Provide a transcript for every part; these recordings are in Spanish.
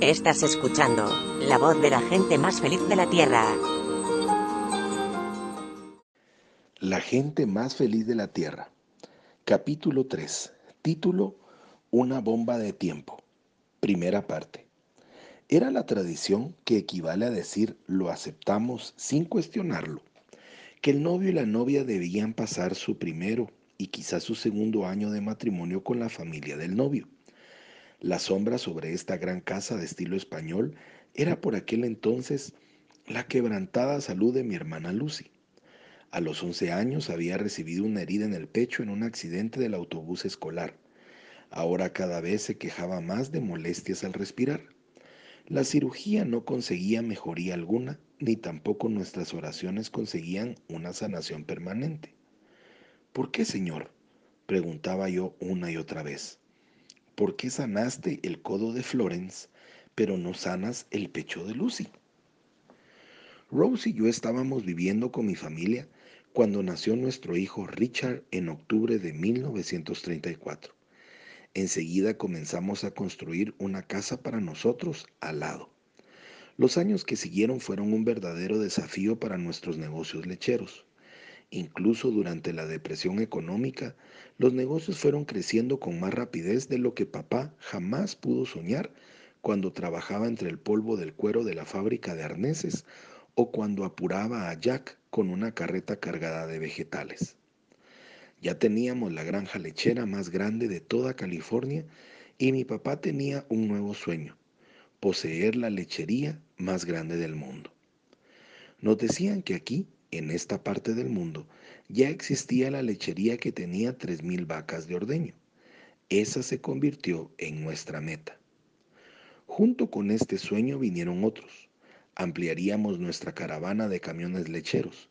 Estás escuchando la voz de la gente más feliz de la Tierra. La gente más feliz de la Tierra. Capítulo 3. Título Una bomba de tiempo. Primera parte. Era la tradición que equivale a decir lo aceptamos sin cuestionarlo, que el novio y la novia debían pasar su primero y quizás su segundo año de matrimonio con la familia del novio la sombra sobre esta gran casa de estilo español era por aquel entonces la quebrantada salud de mi hermana Lucy. A los 11 años había recibido una herida en el pecho en un accidente del autobús escolar. Ahora cada vez se quejaba más de molestias al respirar. La cirugía no conseguía mejoría alguna, ni tampoco nuestras oraciones conseguían una sanación permanente. ¿Por qué, Señor? preguntaba yo una y otra vez. ¿Por qué sanaste el codo de Florence, pero no sanas el pecho de Lucy? Rose y yo estábamos viviendo con mi familia cuando nació nuestro hijo Richard en octubre de 1934. Enseguida comenzamos a construir una casa para nosotros al lado. Los años que siguieron fueron un verdadero desafío para nuestros negocios lecheros. Incluso durante la depresión económica, los negocios fueron creciendo con más rapidez de lo que papá jamás pudo soñar cuando trabajaba entre el polvo del cuero de la fábrica de arneses o cuando apuraba a Jack con una carreta cargada de vegetales. Ya teníamos la granja lechera más grande de toda California y mi papá tenía un nuevo sueño, poseer la lechería más grande del mundo. Nos decían que aquí en esta parte del mundo ya existía la lechería que tenía 3.000 vacas de ordeño. Esa se convirtió en nuestra meta. Junto con este sueño vinieron otros. Ampliaríamos nuestra caravana de camiones lecheros.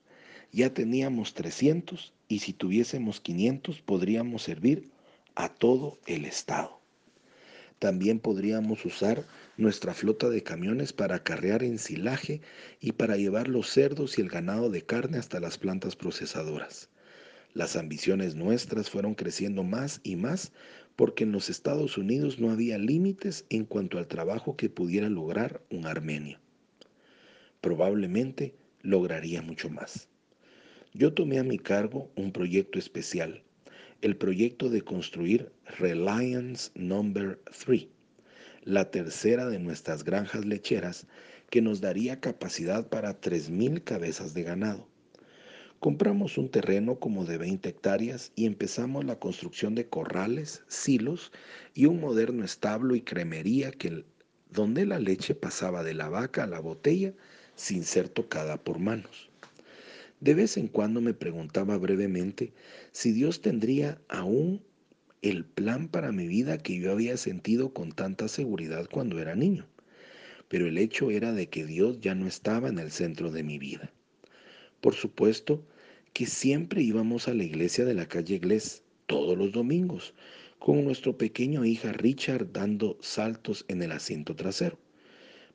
Ya teníamos 300 y si tuviésemos 500 podríamos servir a todo el estado. También podríamos usar nuestra flota de camiones para acarrear ensilaje y para llevar los cerdos y el ganado de carne hasta las plantas procesadoras. Las ambiciones nuestras fueron creciendo más y más porque en los Estados Unidos no había límites en cuanto al trabajo que pudiera lograr un armenio. Probablemente lograría mucho más. Yo tomé a mi cargo un proyecto especial el proyecto de construir Reliance Number 3, la tercera de nuestras granjas lecheras que nos daría capacidad para 3.000 cabezas de ganado. Compramos un terreno como de 20 hectáreas y empezamos la construcción de corrales, silos y un moderno establo y cremería donde la leche pasaba de la vaca a la botella sin ser tocada por manos. De vez en cuando me preguntaba brevemente si Dios tendría aún el plan para mi vida que yo había sentido con tanta seguridad cuando era niño. Pero el hecho era de que Dios ya no estaba en el centro de mi vida. Por supuesto que siempre íbamos a la iglesia de la calle Glés todos los domingos, con nuestro pequeño hija Richard dando saltos en el asiento trasero.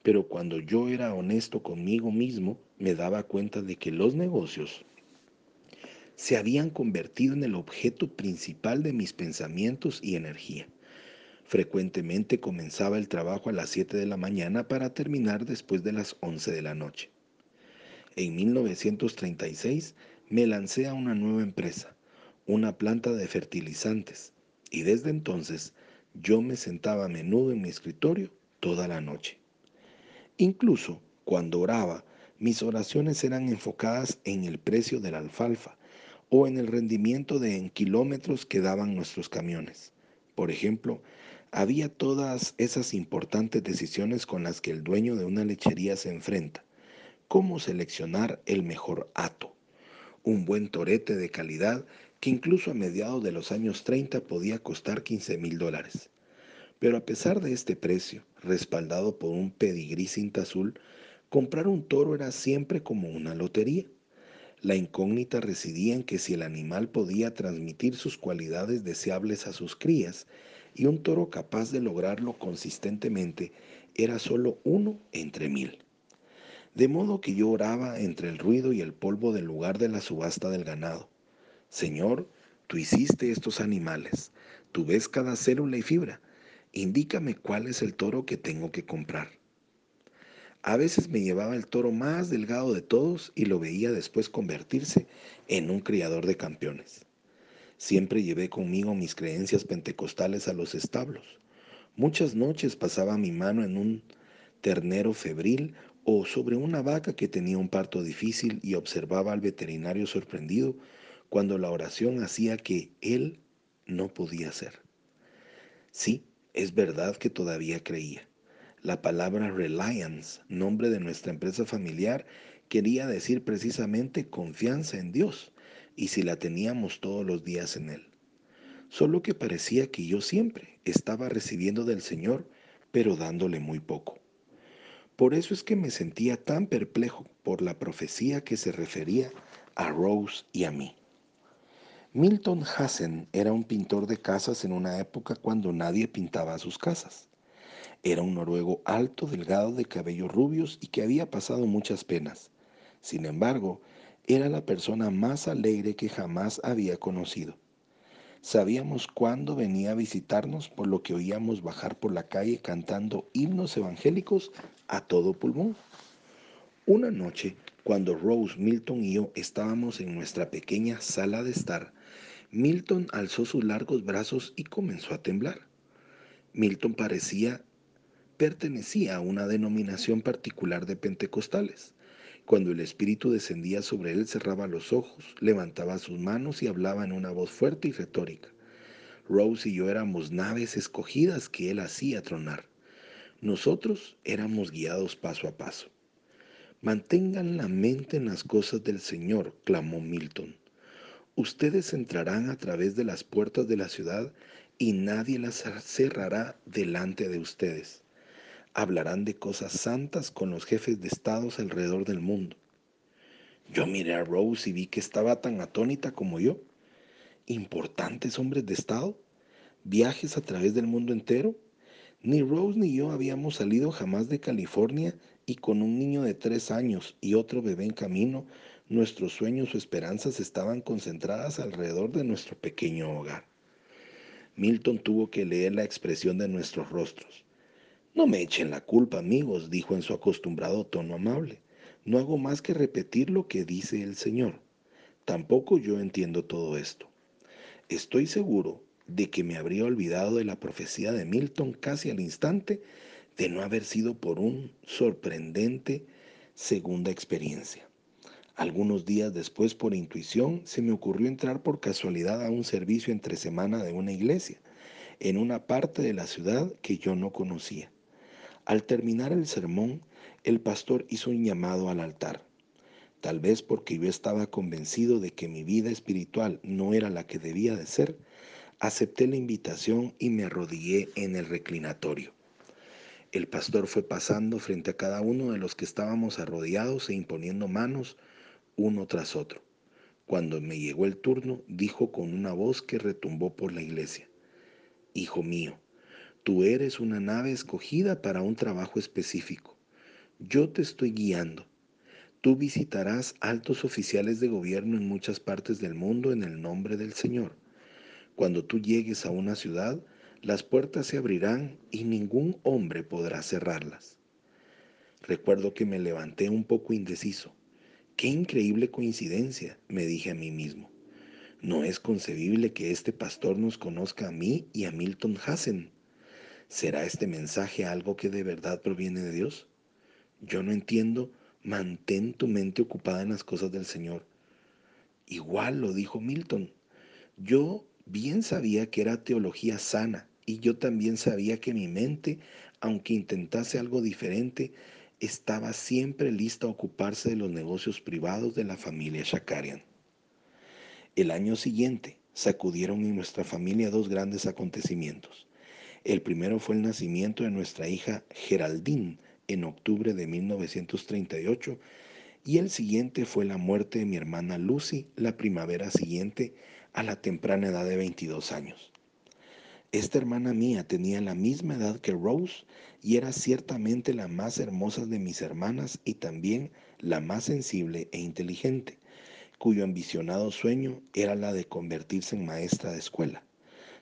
Pero cuando yo era honesto conmigo mismo, me daba cuenta de que los negocios se habían convertido en el objeto principal de mis pensamientos y energía. Frecuentemente comenzaba el trabajo a las 7 de la mañana para terminar después de las 11 de la noche. En 1936 me lancé a una nueva empresa, una planta de fertilizantes, y desde entonces yo me sentaba a menudo en mi escritorio toda la noche. Incluso cuando oraba, mis oraciones eran enfocadas en el precio de la alfalfa o en el rendimiento de en kilómetros que daban nuestros camiones. Por ejemplo, había todas esas importantes decisiones con las que el dueño de una lechería se enfrenta. Cómo seleccionar el mejor hato. Un buen torete de calidad que incluso a mediados de los años 30 podía costar 15 mil dólares. Pero a pesar de este precio, respaldado por un pedigrí cinta azul, comprar un toro era siempre como una lotería. La incógnita residía en que si el animal podía transmitir sus cualidades deseables a sus crías, y un toro capaz de lograrlo consistentemente era solo uno entre mil. De modo que yo oraba entre el ruido y el polvo del lugar de la subasta del ganado. Señor, tú hiciste estos animales, tú ves cada célula y fibra, indícame cuál es el toro que tengo que comprar. A veces me llevaba el toro más delgado de todos y lo veía después convertirse en un criador de campeones. Siempre llevé conmigo mis creencias pentecostales a los establos. Muchas noches pasaba mi mano en un ternero febril o sobre una vaca que tenía un parto difícil y observaba al veterinario sorprendido cuando la oración hacía que él no podía hacer. Sí, es verdad que todavía creía. La palabra reliance, nombre de nuestra empresa familiar, quería decir precisamente confianza en Dios, y si la teníamos todos los días en Él. Solo que parecía que yo siempre estaba recibiendo del Señor, pero dándole muy poco. Por eso es que me sentía tan perplejo por la profecía que se refería a Rose y a mí. Milton Hassen era un pintor de casas en una época cuando nadie pintaba sus casas. Era un noruego alto, delgado, de cabellos rubios y que había pasado muchas penas. Sin embargo, era la persona más alegre que jamás había conocido. Sabíamos cuándo venía a visitarnos por lo que oíamos bajar por la calle cantando himnos evangélicos a todo pulmón. Una noche, cuando Rose, Milton y yo estábamos en nuestra pequeña sala de estar, Milton alzó sus largos brazos y comenzó a temblar. Milton parecía pertenecía a una denominación particular de pentecostales. Cuando el Espíritu descendía sobre él, cerraba los ojos, levantaba sus manos y hablaba en una voz fuerte y retórica. Rose y yo éramos naves escogidas que él hacía tronar. Nosotros éramos guiados paso a paso. Mantengan la mente en las cosas del Señor, clamó Milton. Ustedes entrarán a través de las puertas de la ciudad y nadie las cerrará delante de ustedes hablarán de cosas santas con los jefes de estados alrededor del mundo. Yo miré a Rose y vi que estaba tan atónita como yo. ¿Importantes hombres de estado? ¿Viajes a través del mundo entero? Ni Rose ni yo habíamos salido jamás de California y con un niño de tres años y otro bebé en camino, nuestros sueños o esperanzas estaban concentradas alrededor de nuestro pequeño hogar. Milton tuvo que leer la expresión de nuestros rostros. No me echen la culpa, amigos, dijo en su acostumbrado tono amable. No hago más que repetir lo que dice el Señor. Tampoco yo entiendo todo esto. Estoy seguro de que me habría olvidado de la profecía de Milton casi al instante de no haber sido por un sorprendente segunda experiencia. Algunos días después, por intuición, se me ocurrió entrar por casualidad a un servicio entre semana de una iglesia, en una parte de la ciudad que yo no conocía. Al terminar el sermón, el pastor hizo un llamado al altar. Tal vez porque yo estaba convencido de que mi vida espiritual no era la que debía de ser, acepté la invitación y me arrodillé en el reclinatorio. El pastor fue pasando frente a cada uno de los que estábamos arrodillados e imponiendo manos uno tras otro. Cuando me llegó el turno, dijo con una voz que retumbó por la iglesia, Hijo mío, Tú eres una nave escogida para un trabajo específico. Yo te estoy guiando. Tú visitarás altos oficiales de gobierno en muchas partes del mundo en el nombre del Señor. Cuando tú llegues a una ciudad, las puertas se abrirán y ningún hombre podrá cerrarlas. Recuerdo que me levanté un poco indeciso. Qué increíble coincidencia, me dije a mí mismo. No es concebible que este pastor nos conozca a mí y a Milton Hassen. ¿Será este mensaje algo que de verdad proviene de Dios? Yo no entiendo. Mantén tu mente ocupada en las cosas del Señor. Igual lo dijo Milton. Yo bien sabía que era teología sana y yo también sabía que mi mente, aunque intentase algo diferente, estaba siempre lista a ocuparse de los negocios privados de la familia Shakarian. El año siguiente sacudieron en nuestra familia dos grandes acontecimientos. El primero fue el nacimiento de nuestra hija Geraldine en octubre de 1938 y el siguiente fue la muerte de mi hermana Lucy la primavera siguiente a la temprana edad de 22 años. Esta hermana mía tenía la misma edad que Rose y era ciertamente la más hermosa de mis hermanas y también la más sensible e inteligente, cuyo ambicionado sueño era la de convertirse en maestra de escuela,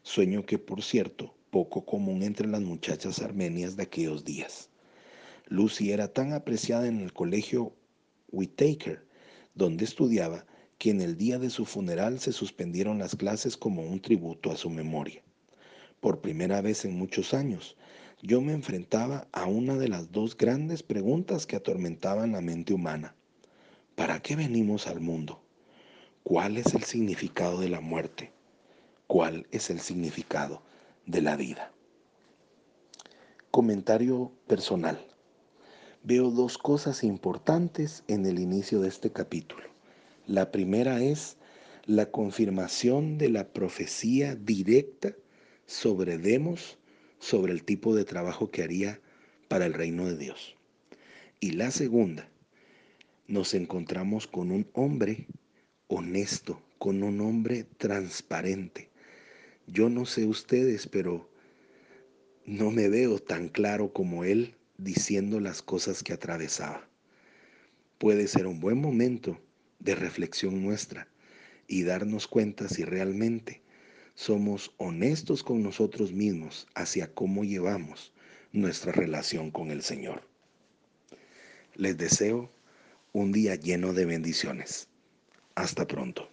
sueño que por cierto poco común entre las muchachas armenias de aquellos días. Lucy era tan apreciada en el colegio Whitaker, donde estudiaba, que en el día de su funeral se suspendieron las clases como un tributo a su memoria. Por primera vez en muchos años, yo me enfrentaba a una de las dos grandes preguntas que atormentaban la mente humana. ¿Para qué venimos al mundo? ¿Cuál es el significado de la muerte? ¿Cuál es el significado de la vida? Comentario personal. Veo dos cosas importantes en el inicio de este capítulo. La primera es la confirmación de la profecía directa sobre Demos, sobre el tipo de trabajo que haría para el reino de Dios. Y la segunda, nos encontramos con un hombre honesto, con un hombre transparente. Yo no sé ustedes, pero no me veo tan claro como él diciendo las cosas que atravesaba. Puede ser un buen momento de reflexión nuestra y darnos cuenta si realmente somos honestos con nosotros mismos hacia cómo llevamos nuestra relación con el Señor. Les deseo un día lleno de bendiciones. Hasta pronto.